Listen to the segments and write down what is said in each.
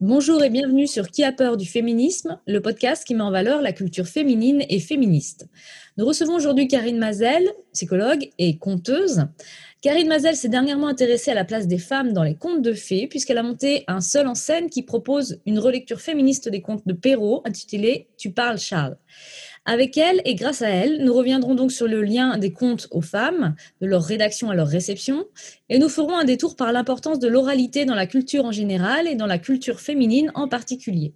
Bonjour et bienvenue sur Qui a peur du féminisme, le podcast qui met en valeur la culture féminine et féministe. Nous recevons aujourd'hui Karine Mazel, psychologue et conteuse. Karine Mazel s'est dernièrement intéressée à la place des femmes dans les contes de fées, puisqu'elle a monté un seul en scène qui propose une relecture féministe des contes de Perrault, intitulé Tu parles Charles. Avec elle et grâce à elle, nous reviendrons donc sur le lien des contes aux femmes, de leur rédaction à leur réception, et nous ferons un détour par l'importance de l'oralité dans la culture en général et dans la culture féminine en particulier.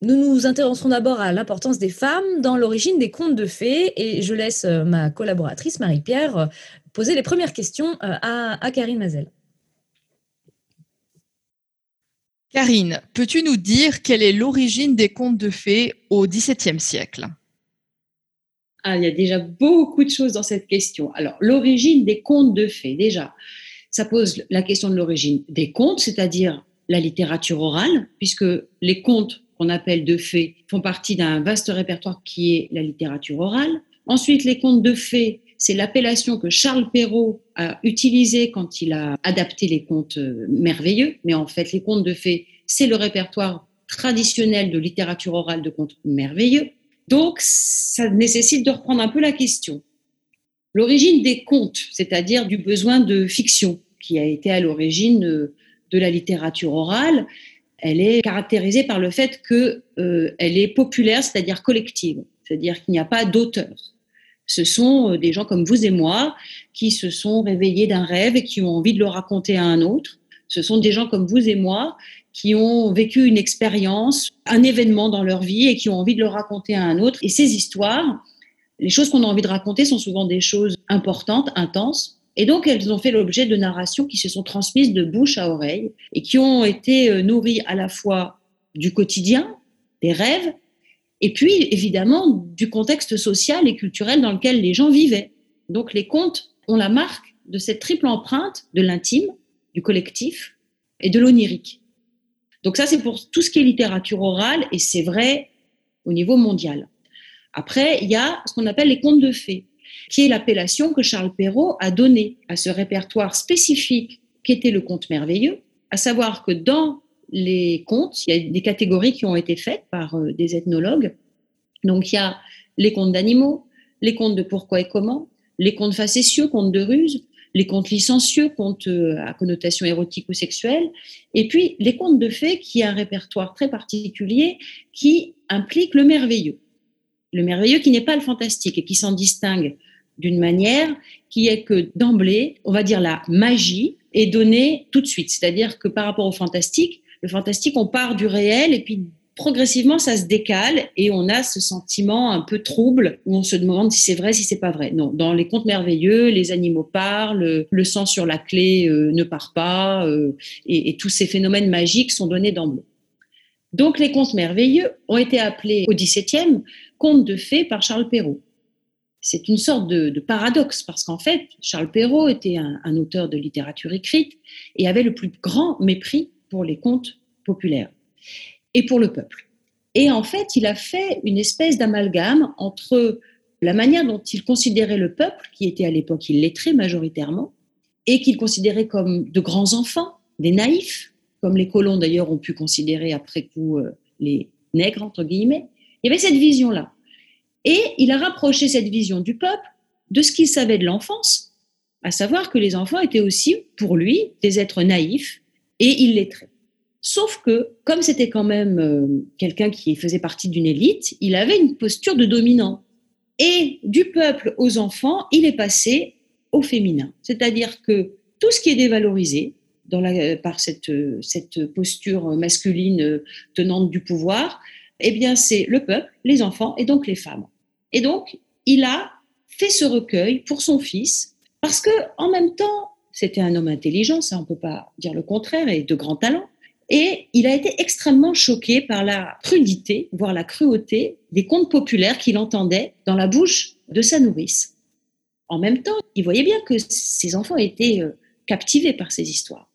Nous nous intéresserons d'abord à l'importance des femmes dans l'origine des contes de fées et je laisse euh, ma collaboratrice Marie-Pierre euh, poser les premières questions euh, à, à Karine Mazel. Karine, peux-tu nous dire quelle est l'origine des contes de fées au XVIIe siècle? Ah, il y a déjà beaucoup de choses dans cette question. Alors, l'origine des contes de fées, déjà, ça pose la question de l'origine des contes, c'est-à-dire la littérature orale, puisque les contes qu'on appelle de fées font partie d'un vaste répertoire qui est la littérature orale. Ensuite, les contes de fées, c'est l'appellation que Charles Perrault a utilisée quand il a adapté les contes euh, merveilleux. Mais en fait, les contes de fées, c'est le répertoire traditionnel de littérature orale de contes merveilleux. Donc, ça nécessite de reprendre un peu la question. L'origine des contes, c'est-à-dire du besoin de fiction qui a été à l'origine euh, de la littérature orale, elle est caractérisée par le fait qu'elle euh, est populaire, c'est-à-dire collective, c'est-à-dire qu'il n'y a pas d'auteur. Ce sont euh, des gens comme vous et moi qui se sont réveillés d'un rêve et qui ont envie de le raconter à un autre. Ce sont des gens comme vous et moi qui ont vécu une expérience, un événement dans leur vie et qui ont envie de le raconter à un autre. Et ces histoires, les choses qu'on a envie de raconter sont souvent des choses importantes, intenses. Et donc, elles ont fait l'objet de narrations qui se sont transmises de bouche à oreille et qui ont été euh, nourries à la fois du quotidien, des rêves, et puis évidemment du contexte social et culturel dans lequel les gens vivaient. Donc, les contes ont la marque de cette triple empreinte de l'intime, du collectif et de l'onirique. Donc ça, c'est pour tout ce qui est littérature orale, et c'est vrai au niveau mondial. Après, il y a ce qu'on appelle les contes de fées, qui est l'appellation que Charles Perrault a donnée à ce répertoire spécifique qu'était le conte merveilleux, à savoir que dans les contes, il y a des catégories qui ont été faites par euh, des ethnologues. Donc il y a les contes d'animaux, les contes de pourquoi et comment, les contes facétieux, contes de ruse, les contes licencieux, contes euh, à connotation érotique ou sexuelle, et puis les contes de fées qui a un répertoire très particulier qui implique le merveilleux. Le merveilleux qui n'est pas le fantastique et qui s'en distingue d'une manière qui est que d'emblée, on va dire la magie est donnée tout de suite. C'est-à-dire que par rapport au fantastique, le fantastique, on part du réel et puis progressivement, ça se décale et on a ce sentiment un peu trouble où on se demande si c'est vrai, si c'est pas vrai. Non, dans les contes merveilleux, les animaux parlent, le sang sur la clé euh, ne part pas euh, et, tous ces phénomènes magiques sont donnés d'emblée. Donc les contes merveilleux ont été appelés au XVIIe contes de fées par Charles Perrault. C'est une sorte de, paradoxe parce qu'en fait, Charles Perrault était un auteur de littérature écrite et avait le plus grand mépris pour les contes populaires et pour le peuple. Et en fait, il a fait une espèce d'amalgame entre la manière dont il considérait le peuple, qui était à l'époque illettré majoritairement, et qu'il considérait comme de grands enfants, des naïfs, comme les colons d'ailleurs ont pu considérer après coup euh, les nègres, entre guillemets. Il y avait cette vision-là. Et il a rapproché cette vision du peuple de ce qu'il savait de l'enfance, à savoir que les enfants étaient aussi, pour lui, des êtres naïfs et illettrés. Sauf que, comme c'était quand même euh, quelqu'un qui faisait partie d'une élite, il avait une posture de dominant. Et du peuple aux enfants, il est passé au féminin. C'est-à-dire que tout ce qui est dévalorisé la, par cette, cette posture masculine euh, tenante du pouvoir, eh bien, c'est le peuple, les enfants et donc les femmes. Et donc, il a fait ce recueil pour son fils parce que, en même temps, c'était un homme intelligent, ça on peut pas dire le contraire, et de grand talent. Et il a été extrêmement choqué par la crudité, voire la cruauté des contes populaires qu'il entendait dans la bouche de sa nourrice. En même temps, il voyait bien que ses enfants étaient euh, captivés par ces histoires.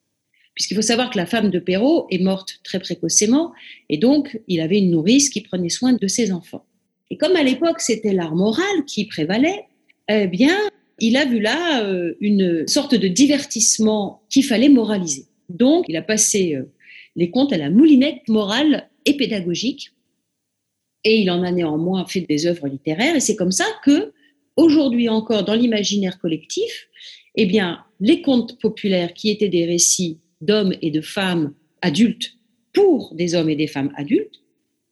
Puisqu'il faut savoir que la femme de Perrault est morte très précocement, et donc il avait une nourrice qui prenait soin de ses enfants. Et comme à l'époque c'était l'art moral qui prévalait, eh bien, il a vu là euh, une sorte de divertissement qu'il fallait moraliser. Donc, il a passé euh, les contes à la moulinette morale et pédagogique. Et il en a néanmoins fait des œuvres littéraires. Et c'est comme ça que, aujourd'hui encore, dans l'imaginaire collectif, eh bien, les contes populaires qui étaient des récits d'hommes et de femmes adultes pour des hommes et des femmes adultes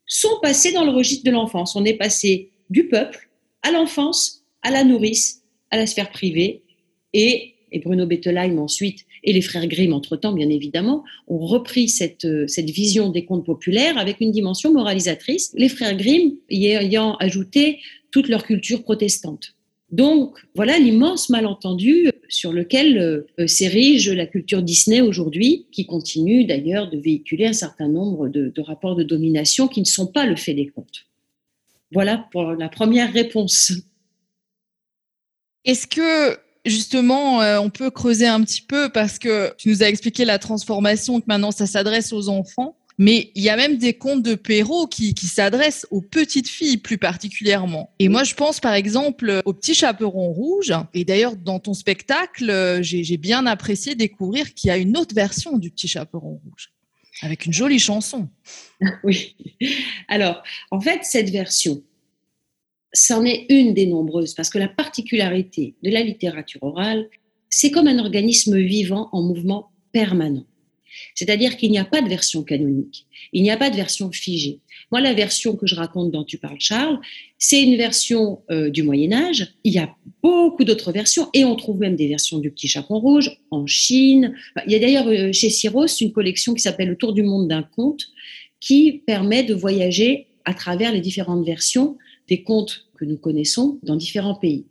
sont passés dans le registre de l'enfance. On est passé du peuple à l'enfance, à la nourrice, à la sphère privée. Et, et Bruno Bettelheim ensuite, et les frères Grimm entre-temps, bien évidemment, ont repris cette, cette vision des contes populaires avec une dimension moralisatrice, les frères Grimm y ayant ajouté toute leur culture protestante. Donc, voilà l'immense malentendu sur lequel euh, s'érige la culture Disney aujourd'hui, qui continue d'ailleurs de véhiculer un certain nombre de, de, rapports de domination qui ne sont pas le fait des contes. Voilà pour la première réponse. Est-ce que justement, euh, on peut creuser un petit peu parce que tu nous as expliqué la transformation, que maintenant ça s'adresse aux enfants. Mais il y a même des contes de Perrault qui, qui s'adressent aux petites filles plus particulièrement. Et moi, je pense par exemple au petit chaperon rouge. Et d'ailleurs, dans ton spectacle, j'ai bien apprécié découvrir qu'il y a une autre version du petit chaperon rouge, avec une jolie chanson. Oui. Alors, en fait, cette version, c'en est une des nombreuses, parce que la particularité de la littérature orale, c'est comme un organisme vivant en mouvement permanent. C'est-à-dire qu'il n'y a pas de version canonique, il n'y a pas de version figée. Moi, la version que je raconte dont tu parles, Charles, c'est une version euh, du Moyen Âge. Il y a beaucoup d'autres versions et on trouve même des versions du Petit Chaperon Rouge en Chine. Il y a d'ailleurs euh, chez Syros une collection qui s'appelle Le Tour du monde d'un conte qui permet de voyager à travers les différentes versions des contes que nous connaissons dans différents pays.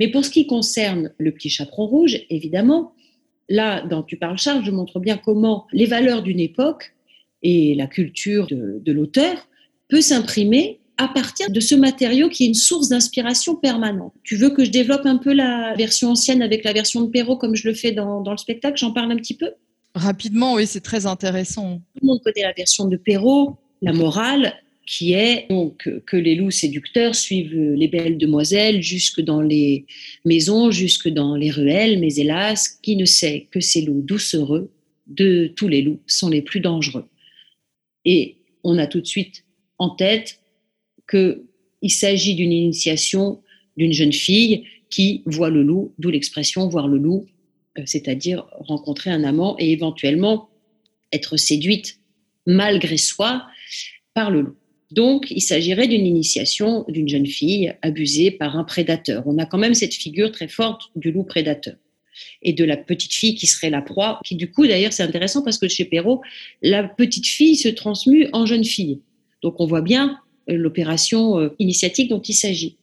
Mais pour ce qui concerne le Petit Chaperon Rouge, évidemment, là, dans Tu parles Charles, je montre bien comment les valeurs d'une époque et la culture de, de l'auteur peut s'imprimer à partir de ce matériau qui est une source d'inspiration permanente. Tu veux que je développe un peu la version ancienne avec la version de Perrault comme je le fais dans, dans le spectacle? J'en parle un petit peu? Rapidement, oui, c'est très intéressant. Tout le monde connaît la version de Perrault, la morale, qui est donc que les loups séducteurs suivent les belles demoiselles jusque dans les maisons, jusque dans les ruelles, mais hélas, qui ne sait que ces loups doucereux de tous les loups sont les plus dangereux. Et on a tout de suite en tête qu'il s'agit d'une initiation d'une jeune fille qui voit le loup, d'où l'expression voir le loup, euh, c'est-à-dire rencontrer un amant et éventuellement être séduite malgré soi par le loup. Donc, il s'agirait d'une initiation d'une jeune fille abusée par un prédateur. On a quand même cette figure très forte du loup prédateur et de la petite fille qui serait la proie, qui du coup, d'ailleurs, c'est intéressant parce que chez Perrault, la petite fille se transmue en jeune fille. Donc, on voit bien euh, l'opération euh, initiatique dont il s'agit.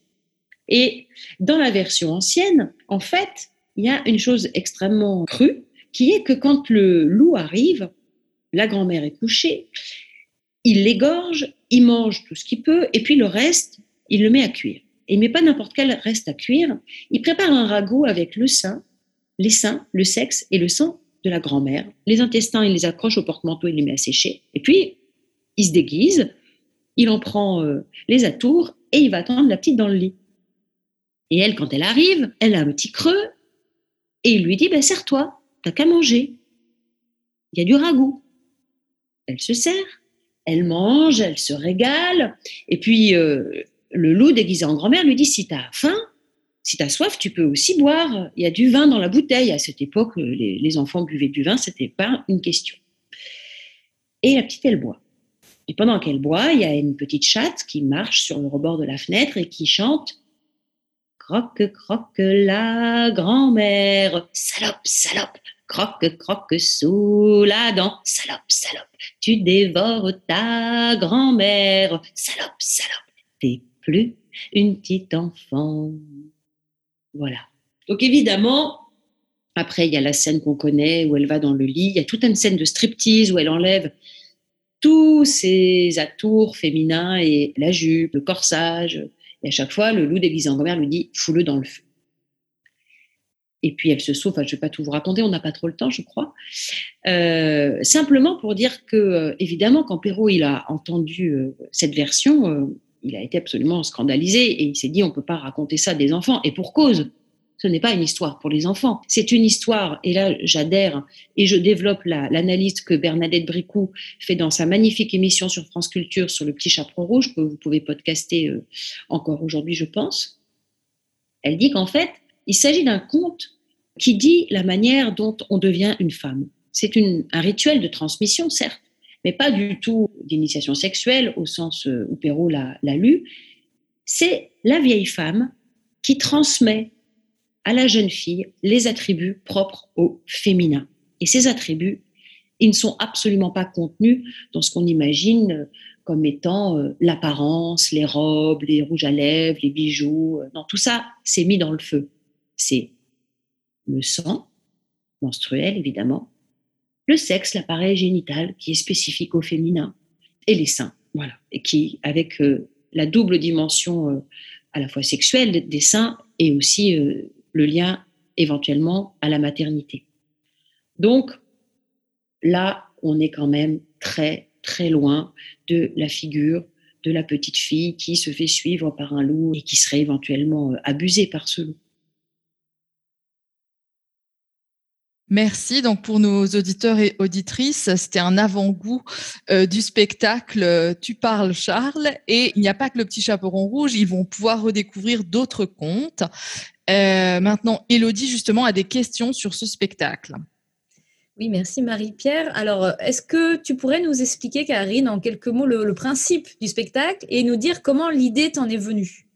Et dans la version ancienne, en fait, il y a une chose extrêmement crue, qui est que quand le loup arrive, la grand-mère est couchée, il l'égorge, il mange tout ce qu'il peut, et puis le reste, il le met à cuire. Et il met pas n'importe quel reste à cuire. Il prépare un ragoût avec le sein, les seins, le sexe et le sang de la grand-mère. Les intestins, il les accroche au porte-manteau, il les met à sécher. Et puis, il se déguise, il en prend euh, les atours et il va attendre la petite dans le lit. Et elle, quand elle arrive, elle a un petit creux et il lui dit, ben, serre-toi, t'as qu'à manger. Il y a du ragoût. Elle se sert elle mange, elle se régale. Et puis, euh, le loup déguisé en grand-mère lui dit, si tu as faim, si tu as soif, tu peux aussi boire. Il y a du vin dans la bouteille. À cette époque, les, les enfants buvaient du vin, c'était pas une question. Et la petite, elle boit. Et pendant qu'elle boit, il y a une petite chatte qui marche sur le rebord de la fenêtre et qui chante Croque, croque la grand-mère, salope, salope, croque, croque sous la dent, salope, salope, tu dévores ta grand-mère, salope, salope, t'es plus une petite enfant. Voilà. Donc évidemment, après, il y a la scène qu'on connaît où elle va dans le lit. Il y a toute une scène de striptease où elle enlève tous ses atours féminins et la jupe, le corsage. Et à chaque fois, le loup déguisé en grand-mère lui dit Fous-le dans le feu et puis elle se sauve. Enfin, je ne vais pas tout vous raconter, on n'a pas trop le temps, je crois. Euh, simplement pour dire que, euh, évidemment, quand Perrault il a entendu euh, cette version, il a été absolument scandalisé et il s'est dit on ne peut pas raconter ça des enfants. Et pour cause, Ce n'est pas une histoire pour les enfants. C'est une histoire, et là j'adhère et je développe l'analyse que Bernadette Bricou fait dans sa magnifique émission sur France Culture sur le petit chaperon rouge, que vous pouvez podcaster euh, encore aujourd'hui, je pense. Elle dit qu'en fait, il s'agit d'un conte qui dit la manière dont on devient une femme. C'est un rituel de transmission, certes, mais pas du tout d'initiation sexuelle au sens euh, où Perrault l'a lu. C'est la vieille femme qui transmet à la jeune fille les attributs propres au féminin. Et ces attributs, ils ne sont absolument pas contenus dans ce qu'on imagine comme étant euh, l'apparence, les robes, les rouges à lèvres, les bijoux. Euh, non, tout ça, c'est mis dans le feu. C'est le sang, menstruel évidemment, le sexe, l'appareil génital qui est spécifique au féminin, et les seins, voilà, qui, avec euh, la double dimension à la fois sexuelle des seins et aussi le lien éventuellement à la maternité. Donc là, on est quand même très très loin de la figure de la petite fille qui se fait suivre par un loup et qui serait éventuellement euh, abusée par ce loup. Merci. Donc pour nos auditeurs et auditrices, c'était un avant-goût euh, du spectacle Tu parles Charles et il n'y a pas que le petit chaperon rouge, ils vont pouvoir redécouvrir d'autres contes. Euh, maintenant, Elodie justement a des questions sur ce spectacle. Oui, merci Marie-Pierre. Alors, est-ce que tu pourrais nous expliquer, Karine, en quelques mots, le principe du spectacle et nous dire comment l'idée t'en est venue?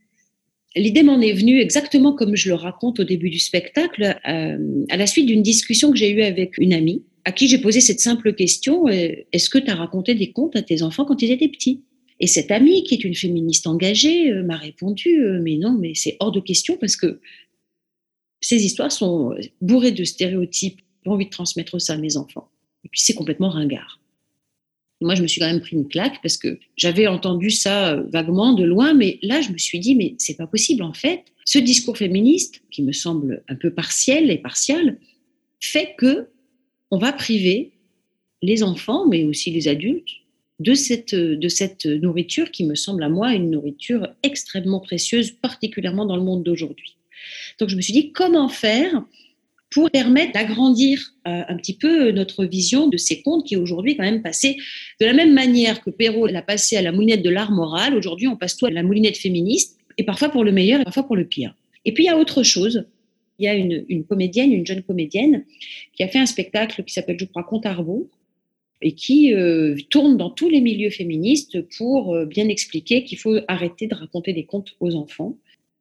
L'idée m'en est venue exactement comme je le raconte au début du spectacle, euh, à la suite d'une discussion que j'ai eue avec une amie, à qui j'ai posé cette simple question euh, est-ce que tu as raconté des contes à tes enfants quand ils étaient petits? Et cette amie, qui est une féministe engagée, euh, m'a répondu mais non, mais c'est hors de question parce que ces histoires sont bourrées de stéréotypes. J'ai envie de transmettre ça à mes enfants. Et puis c'est complètement ringard. Moi, je me suis quand même pris une claque parce que j'avais entendu ça euh, vaguement de loin, mais là, je me suis dit, mais c'est pas possible en fait. Ce discours féministe, qui me semble un peu partiel et partial, fait que on va priver les enfants, mais aussi les adultes, de cette, de cette nourriture qui me semble à moi une nourriture extrêmement précieuse, particulièrement dans le monde d'aujourd'hui. Donc je me suis dit, comment faire pour permettre d'agrandir euh, un petit peu notre vision de ces contes qui aujourd'hui quand même passé de la même manière que Perrault l'a passé à la moulinette de l'art moral. Aujourd'hui, on passe tout à la moulinette féministe et parfois pour le meilleur et parfois pour le pire. Et puis il y a autre chose. Il y a une, comédienne, une jeune comédienne, qui a fait un spectacle qui s'appelle, je crois, Conte Arvo, et qui euh, tourne dans tous les milieux féministes pour euh, bien expliquer qu'il faut arrêter de raconter des contes aux enfants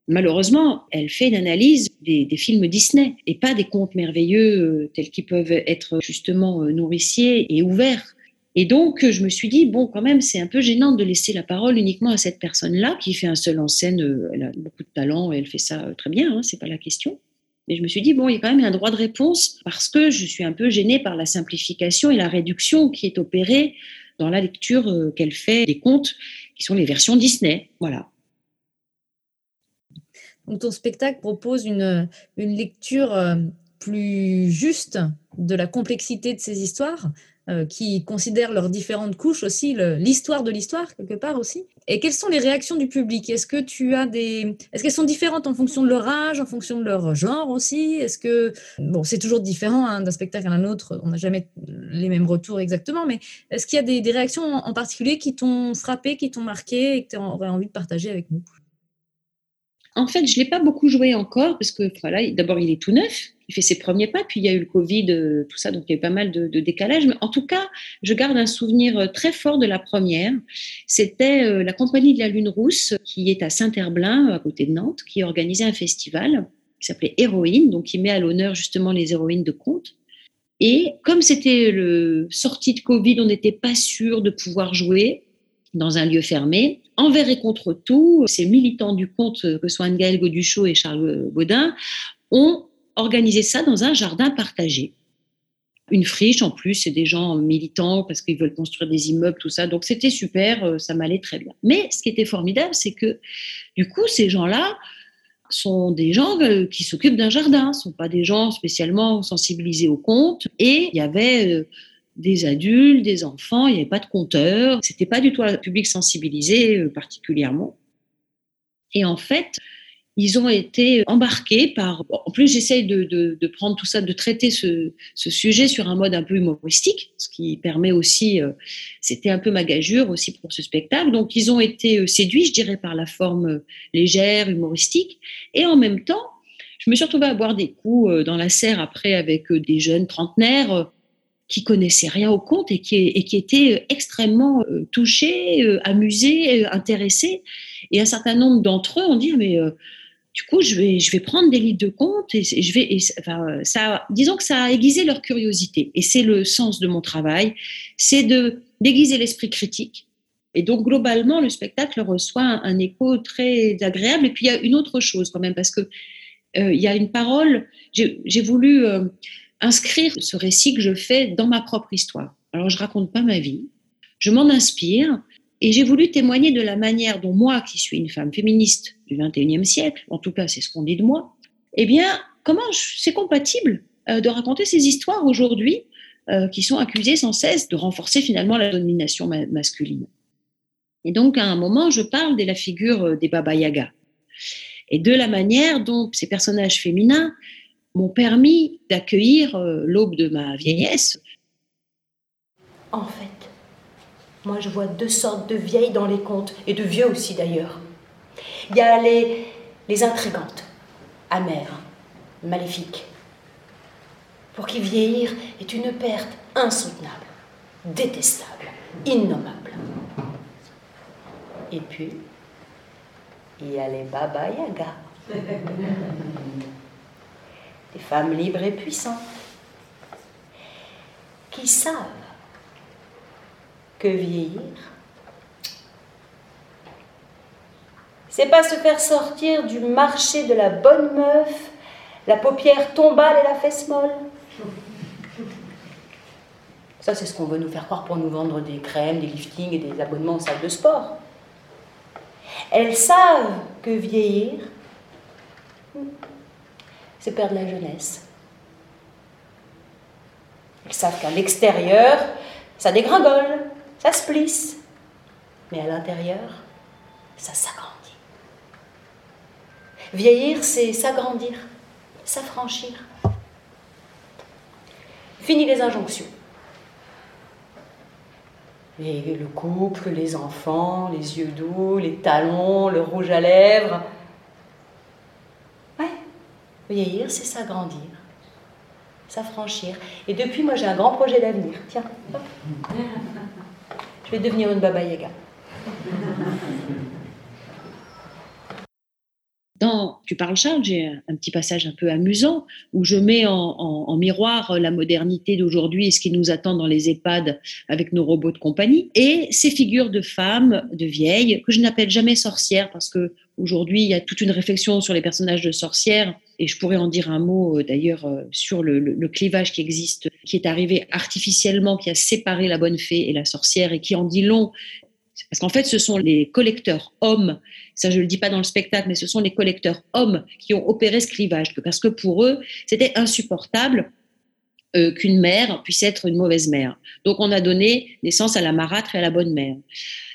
malheureusement, elle fait une analyse des, films Disney et pas des contes merveilleux euh, tels qu'ils peuvent être justement euh, nourriciers et ouverts. Et donc, je me suis dit, bon, quand même, c'est un peu gênant de laisser la parole uniquement à cette personne-là qui fait un seul en scène. Euh, elle a beaucoup de talent et elle fait ça très bien, hein, c'est pas la question. Mais je me suis dit, bon, il y a quand même un droit de réponse parce que je suis un peu gênée par la simplification et la réduction qui est opérée dans la lecture qu'elle fait des contes qui sont les versions Disney. Voilà. Donc, ton spectacle propose une, une lecture euh, plus juste de la complexité de ces histoires, euh, qui considèrent leurs différentes couches aussi, l'histoire de l'histoire quelque part aussi. Et quelles sont les réactions du public? Est-ce que tu as des, est-ce qu'elles sont différentes en fonction de leur âge, en fonction de leur genre aussi? Est-ce que bon, c'est toujours différent hein, d'un spectacle à un autre, on n'a jamais les mêmes retours exactement, mais est-ce qu'il y a des, des réactions en particulier qui t'ont frappé, qui t'ont marqué et que tu aurais envie de partager avec nous? En fait, je ne l'ai pas beaucoup joué encore parce que voilà, d'abord, il est tout neuf, il fait ses premiers pas, puis il y a eu le Covid, euh, tout ça, donc il y a eu pas mal de, décalage. Mais en tout cas, je garde un souvenir euh, très fort de la première. C'était euh, la Compagnie de la Lune Rousse, qui est à Saint-Herblain, à côté de Nantes, qui organisait un festival qui s'appelait Héroïne, donc qui met à l'honneur justement les héroïnes de contes. Et comme c'était le sortie de Covid, on n'était pas sûr de pouvoir jouer dans un lieu fermé. Envers et contre tout, ces militants du conte, que ce soit Anne-Gaëlle Goduchot et Charles Baudin, ont organisé ça dans un jardin partagé. Une friche en plus, c'est des gens militants parce qu'ils veulent construire des immeubles, tout ça. Donc c'était super, euh, ça m'allait très bien. Mais ce qui était formidable, c'est que du coup, ces gens-là sont des gens euh, qui s'occupent d'un jardin, ne sont pas des gens spécialement sensibilisés au conte. Et il y avait euh, des adultes, des enfants, il n'y avait pas de compteur, c'était pas du tout un public sensibilisé euh, particulièrement. Et en fait, ils ont été embarqués par. en plus, j'essaye de, de, prendre tout ça, de traiter ce, ce, sujet sur un mode un peu humoristique, ce qui permet aussi. Euh, c'était un peu ma gageure aussi pour ce spectacle. Donc, ils ont été euh, séduits, je dirais, par la forme euh, légère, humoristique, et en même temps, je me suis retrouvée à boire des coups dans la serre après avec des jeunes trentenaires qui connaissaient rien au conte et qui, et qui étaient extrêmement touchés, amusés, intéressés. Et un certain nombre d'entre eux ont dit mais du coup, je vais, prendre des livres de comptes et, je vais, disons que ça a aiguisé leur curiosité. Et c'est le sens de mon travail, c'est de déguiser l'esprit critique. Et donc, globalement, le spectacle reçoit un, écho très agréable. Et puis, il y a une autre chose quand même, parce que euh, il y a une parole. J'ai voulu euh, inscrire ce récit que je fais dans ma propre histoire. Alors, je raconte pas ma vie. Je m'en inspire et j'ai voulu témoigner de la manière dont moi, qui suis une femme féministe du 21e siècle, en tout cas c'est ce qu'on dit de moi, eh bien, comment c'est compatible euh, de raconter ces histoires aujourd'hui euh, qui sont accusées sans cesse de renforcer finalement la domination masculine. Et donc, à un moment, je parle de la figure euh, des Baba Yaga et de la manière dont ces personnages féminins m'ont permis d'accueillir l'aube de ma vieillesse. En fait, moi, je vois deux sortes de vieilles dans les contes, et de vieux aussi d'ailleurs. Il y a les, les intrigantes, amères, maléfiques, pour qui vieillir est une perte insoutenable, détestable, innommable. Et puis, il y a les Baba Yaga, des femmes libres et puissantes, qui savent que vieillir. C'est pas se faire sortir du marché de la bonne meuf, la paupière tombale et la fesse molle. Ça, c'est ce qu'on veut nous faire croire pour nous vendre des crèmes, des liftings et des abonnements en salle de sport. Elles savent que vieillir, c'est perdre la jeunesse. Elles savent qu'à l'extérieur, ça dégringole ça se plisse, mais à l'intérieur, ça s'agrandit. Vieillir, c'est s'agrandir, s'affranchir. Fini les injonctions. Et le couple, les enfants, les yeux doux, les talons, le rouge à lèvres. Vieillir, c'est s'agrandir, s'affranchir. Et depuis, moi, j'ai un grand projet d'avenir. Tiens. Je vais devenir une Baba Yaga. Dans Tu parles Charles, j'ai un petit passage un peu amusant où je mets en, miroir la modernité d'aujourd'hui et ce qui nous attend dans les EHPAD avec nos robots de compagnie et ces figures de femmes, de vieilles, que je n'appelle jamais sorcières parce que aujourd'hui il y a toute une réflexion sur les personnages de sorcières et je pourrais en dire un mot euh, d'ailleurs euh, sur le, clivage qui existe, qui est arrivé artificiellement, qui a séparé la bonne fée et la sorcière et qui en dit long. Parce qu'en fait, ce sont les collecteurs hommes, ça je ne le dis pas dans le spectacle, mais ce sont les collecteurs hommes qui ont opéré ce clivage, parce que pour eux, c'était insupportable euh, qu'une mère puisse être une mauvaise mère. Donc on a donné naissance à la marâtre et à la bonne mère.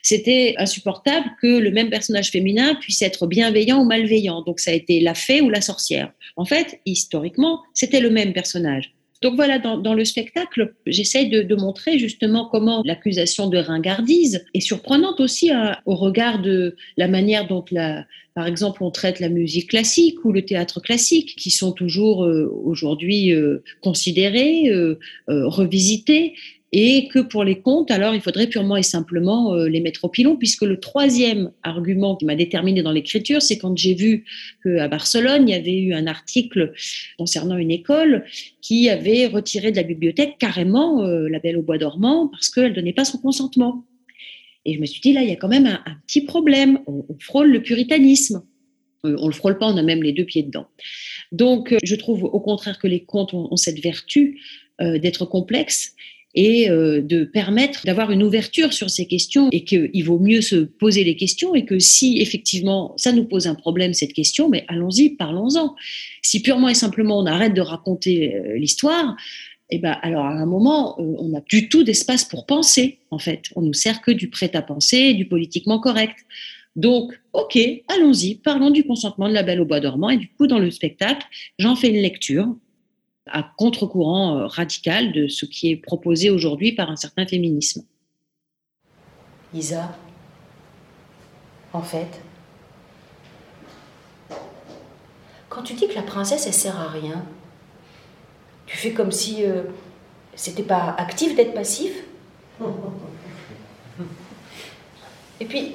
C'était insupportable que le même personnage féminin puisse être bienveillant ou malveillant. Donc ça a été la fée ou la sorcière. En fait, historiquement, c'était le même personnage. Donc voilà, dans, le spectacle, j'essaye de, montrer justement comment l'accusation de ringardise est surprenante aussi hein, au regard de la manière dont, par exemple, on traite la musique classique ou le théâtre classique, qui sont toujours euh, aujourd'hui euh, considérés, euh, revisités et que pour les comptes, alors il faudrait purement et simplement euh, les mettre au pilon, puisque le troisième argument qui m'a déterminé dans l'écriture, c'est quand j'ai vu qu'à Barcelone, il y avait eu un article concernant une école qui avait retiré de la bibliothèque carrément euh, La Belle au Bois dormant parce qu'elle ne donnait pas son consentement. Et je me suis dit, là, il y a quand même un, petit problème. On, frôle le puritanisme. Euh, on le frôle pas, on a même les deux pieds dedans. Donc, je trouve au contraire que les contes ont, cette vertu d'être complexes et euh, de permettre d'avoir une ouverture sur ces questions et qu'il vaut mieux se poser les questions et que si effectivement ça nous pose un problème cette question, mais allons-y, parlons-en. Si purement et simplement on arrête de raconter euh, l'histoire, eh ben alors à un moment euh, on n'a du tout d'espace pour penser en fait. On nous sert que du prêt à penser, du politiquement correct. Donc, ok, allons-y, parlons du consentement de la Belle au bois dormant. Et du coup, dans le spectacle, j'en fais une lecture à contre-courant euh, radical de ce qui est proposé aujourd'hui par un certain féminisme. Isa, en fait, quand tu dis que la princesse, elle sert à rien, tu fais comme si euh, c'était pas actif d'être passif Et puis,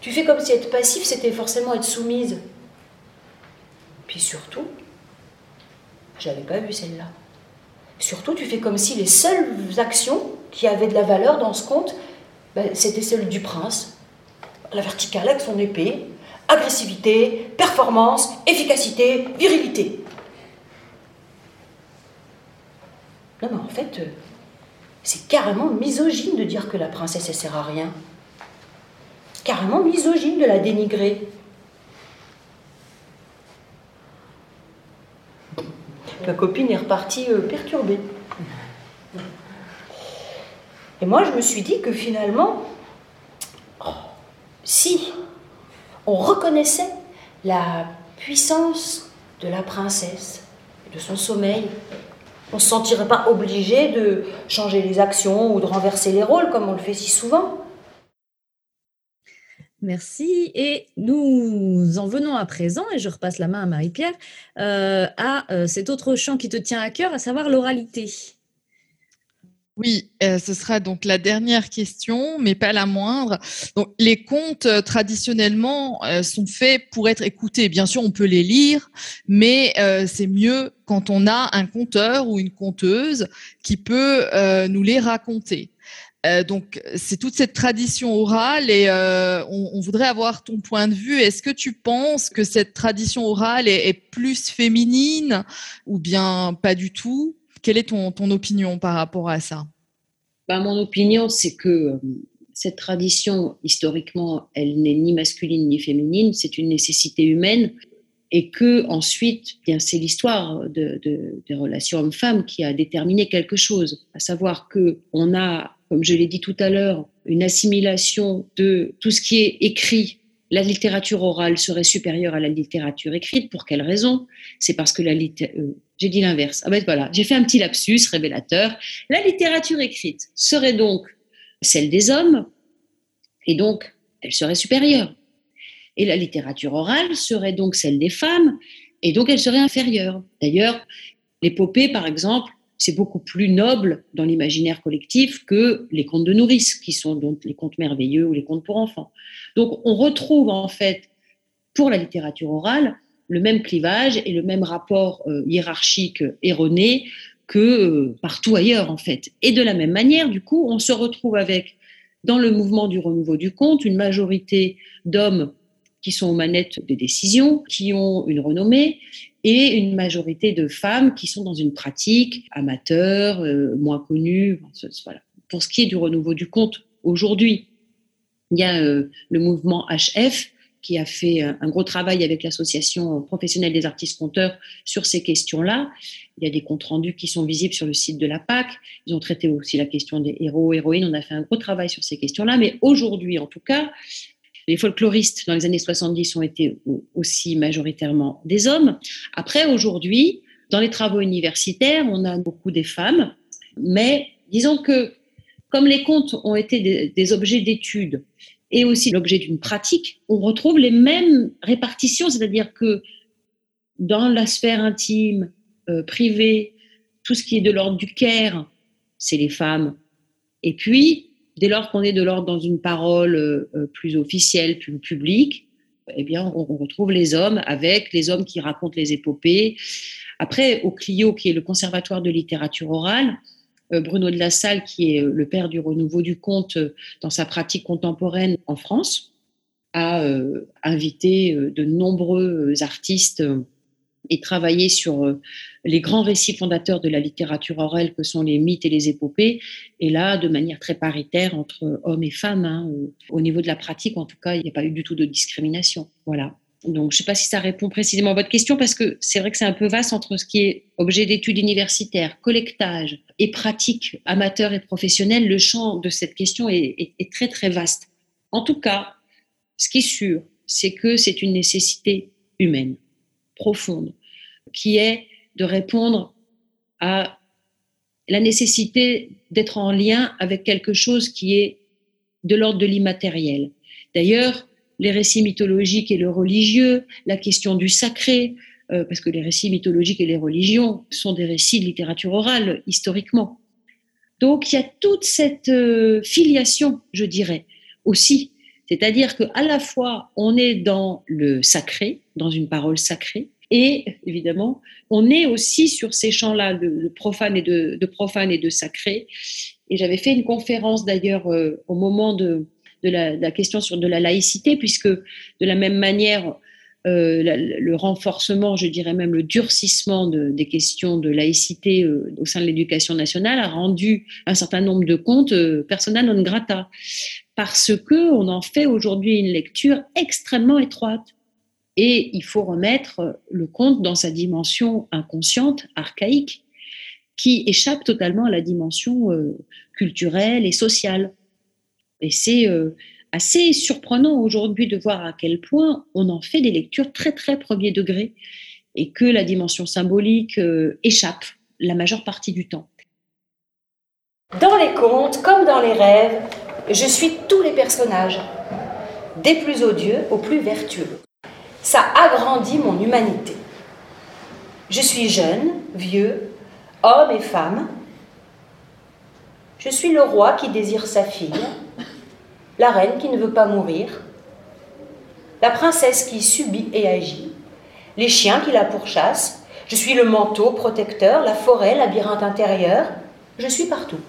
tu fais comme si être passif, c'était forcément être soumise. Puis surtout, j'avais pas vu celle-là. Surtout, tu fais comme si les seules actions qui avaient de la valeur dans ce conte, ben, c'était celles du prince. La verticale avec son épée, agressivité, performance, efficacité, virilité. Non, mais en fait, euh, c'est carrément misogyne de dire que la princesse, elle sert à rien. Carrément misogyne de la dénigrer. Ma copine est repartie euh, perturbée. Et moi, je me suis dit que finalement, si on reconnaissait la puissance de la princesse, de son sommeil, on ne se sentirait pas obligé de changer les actions ou de renverser les rôles comme on le fait si souvent. Merci. Et nous en venons à présent, et je repasse la main à Marie-Pierre, euh, à euh, cet autre champ qui te tient à cœur, à savoir l'oralité. Oui, euh, ce sera donc la dernière question, mais pas la moindre. Donc, les contes traditionnellement sont faits pour être écoutés. Bien sûr, on peut les lire, mais c'est mieux quand on a un conteur ou une conteuse qui peut nous les raconter. Euh, donc, c'est toute cette tradition orale et euh, on, voudrait avoir ton point de vue. Est-ce que tu penses que cette tradition orale est, plus féminine ou bien pas du tout? Quelle est ton, opinion par rapport à ça? Bah, Mon opinion, c'est que euh, cette tradition, historiquement, elle n'est ni masculine ni féminine, c'est une nécessité humaine et que ensuite, bien c'est l'histoire de, des relations hommes-femmes qui a déterminé quelque chose, à savoir que on a comme je l'ai dit tout à l'heure, une assimilation de tout ce qui est écrit. La littérature orale serait supérieure à la littérature écrite. Pour quelle raison? C'est parce que la littérature... Euh, j'ai dit l'inverse. Ah ben voilà, j'ai fait un petit lapsus révélateur. La littérature écrite serait donc celle des hommes, et donc elle serait supérieure. Et la littérature orale serait donc celle des femmes, et donc elle serait inférieure. D'ailleurs, l'épopée, par exemple, c'est beaucoup plus noble dans l'imaginaire collectif que les contes de nourrice, qui sont donc les contes merveilleux ou les contes pour enfants. Donc on retrouve en fait, pour la littérature orale, le même clivage et le même rapport euh, hiérarchique erroné que euh, partout ailleurs en fait. Et de la même manière, du coup, on se retrouve avec, dans le mouvement du renouveau du conte, une majorité d'hommes qui sont aux manettes des décisions, qui ont une renommée, et une majorité de femmes qui sont dans une pratique amateur, euh, moins connue. Pour ce qui est du renouveau du conte, aujourd'hui, il y a euh, le mouvement HF qui a fait un gros travail avec l'association professionnelle des artistes conteurs sur ces questions-là. Il y a des comptes rendus qui sont visibles sur le site de la PAC. Ils ont traité aussi la question des héros, héroïnes. On a fait un gros travail sur ces questions-là. Mais aujourd'hui, en tout cas, les folkloristes dans les années 70 ont été aussi majoritairement des hommes. Après, aujourd'hui, dans les travaux universitaires, on a beaucoup des femmes, mais disons que comme les contes ont été des, objets d'étude et aussi l'objet d'une pratique, on retrouve les mêmes répartitions, c'est-à-dire que dans la sphère intime, euh, privée, tout ce qui est de l'ordre du care, c'est les femmes. Et puis, dès lors qu'on est de l'ordre dans une parole euh, euh, plus officielle, plus publique, eh bien, on, retrouve les hommes avec les hommes qui racontent les épopées. Après, au Clio, qui est le conservatoire de littérature orale, euh, Bruno de la Salle, qui est le père du renouveau du conte dans sa pratique contemporaine en France, a invité de nombreux artistes et travaillé sur euh, les grands récits fondateurs de la littérature orale que sont les mythes et les épopées, et là, de manière très paritaire entre hommes et femmes. Hein, au niveau de la pratique, en tout cas, il n'y a pas eu du tout de discrimination. Voilà. Donc, je ne sais pas si ça répond précisément à votre question, parce que c'est vrai que c'est un peu vaste entre ce qui est objet d'études universitaires, collectage et pratique amateur et professionnelle. Le champ de cette question est, est très, très vaste. En tout cas, Ce qui est sûr, c'est que c'est une nécessité humaine, profonde, qui est de répondre à la nécessité d'être en lien avec quelque chose qui est de l'ordre de l'immatériel. D'ailleurs, les récits mythologiques et le religieux, la question du sacré, euh, parce que les récits mythologiques et les religions sont des récits de littérature orale historiquement. Donc il y a toute cette euh, filiation, je dirais, aussi. C'est-à-dire qu'à la fois, on est dans le sacré, dans une parole sacrée, et évidemment, on est aussi sur ces champs-là de, profane et de, profane et de sacré. Et j'avais fait une conférence d'ailleurs euh, au moment de, la, question sur de la laïcité, puisque de la même manière, euh, le renforcement, je dirais même le durcissement des questions de laïcité euh, au sein de l'éducation nationale a rendu un certain nombre de comptes euh, persona non grata, parce que on en fait aujourd'hui une lecture extrêmement étroite. Et il faut remettre le compte dans sa dimension inconsciente, archaïque, qui échappe totalement à la dimension culturelle et sociale. Et c'est assez surprenant aujourd'hui de voir à quel point on en fait des lectures très très premier degré et que la dimension symbolique euh, échappe la majeure partie du temps. Dans les contes comme dans les rêves, je suis tous les personnages, des plus odieux aux plus vertueux. Ça agrandit mon humanité. Je suis jeune, vieux, homme et femme. Je suis le roi qui désire sa fille, la reine qui ne veut pas mourir, la princesse qui subit et agit, les chiens qui la pourchassent, je suis le manteau protecteur, la forêt, labyrinthe intérieur, je suis partout.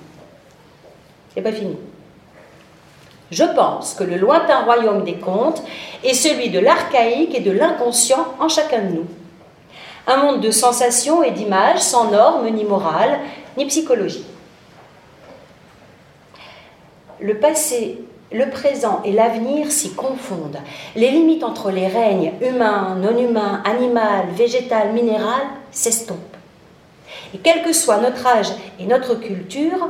C'est pas fini. Je pense que le lointain royaume des contes est celui de l'archaïque et de l'inconscient en chacun de nous. Un monde de sensations et d'images sans normes ni morale ni psychologie. Le passé le présent et l'avenir s'y confondent. Les limites entre les règnes humains, non humains, animal, végétal, minéral s'estompent. Et quel que soit notre âge et notre culture,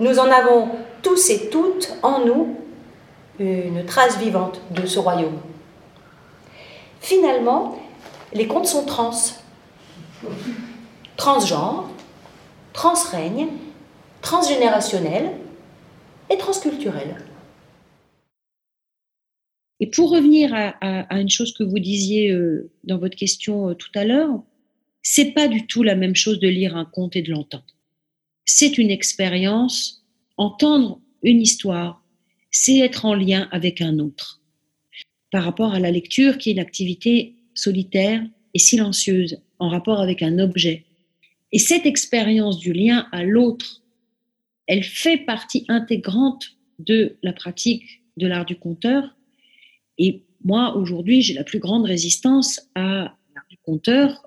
nous en avons tous et toutes en nous une trace vivante de ce royaume. Finalement, les contes sont trans. Transgenres, transrègnes, transgénérationnels et transculturels. Et pour revenir à, une chose que vous disiez euh, dans votre question euh, tout à l'heure, c'est pas du tout la même chose de lire un conte et de l'entendre. C'est une expérience. Entendre une histoire, c'est être en lien avec un autre. Par rapport à la lecture, qui est une activité solitaire et silencieuse, en rapport avec un objet. Et cette expérience du lien à l'autre, elle fait partie intégrante de la pratique de l'art du conteur et moi, aujourd'hui, j'ai la plus grande résistance à du compteur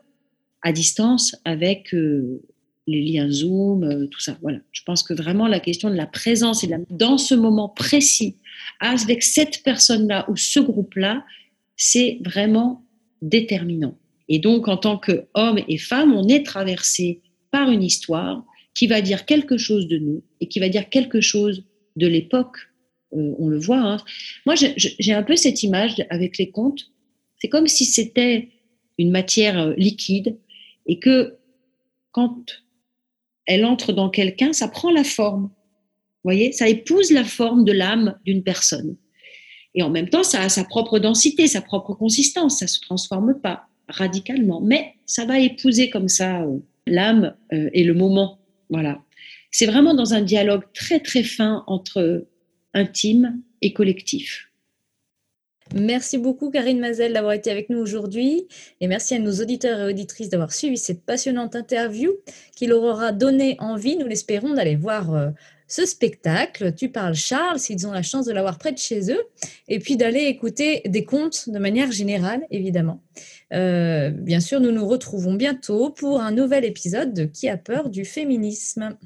à distance avec euh, les liens Zoom, euh, tout ça. Voilà. Je pense que vraiment la question de la présence et dans ce moment précis, avec cette personne-là ou ce groupe-là, c'est vraiment déterminant. Et donc, en tant qu'homme et femme, on est traversé par une histoire qui va dire quelque chose de nous et qui va dire quelque chose de l'époque on, le voit. Hein. Moi, j'ai un peu cette image avec les contes. C'est comme si c'était une matière euh, liquide et que quand elle entre dans quelqu'un, ça prend la forme. Vous voyez, ça épouse la forme de l'âme d'une personne. Et en même temps, ça a sa propre densité, sa propre consistance. Ça se transforme pas radicalement, mais ça va épouser comme ça euh, l'âme euh, et le moment. Voilà. C'est vraiment dans un dialogue très très fin entre intime et collectif. Merci beaucoup Karine Mazel d'avoir été avec nous aujourd'hui et merci à nos auditeurs et auditrices d'avoir suivi cette passionnante interview qui leur aura donné envie, nous l'espérons, d'aller voir euh, ce spectacle. Tu parles Charles, s'ils ont la chance de l'avoir près de chez eux, et puis d'aller écouter des contes de manière générale, évidemment. Euh, bien sûr, nous nous retrouvons bientôt pour un nouvel épisode de Qui a peur du féminisme?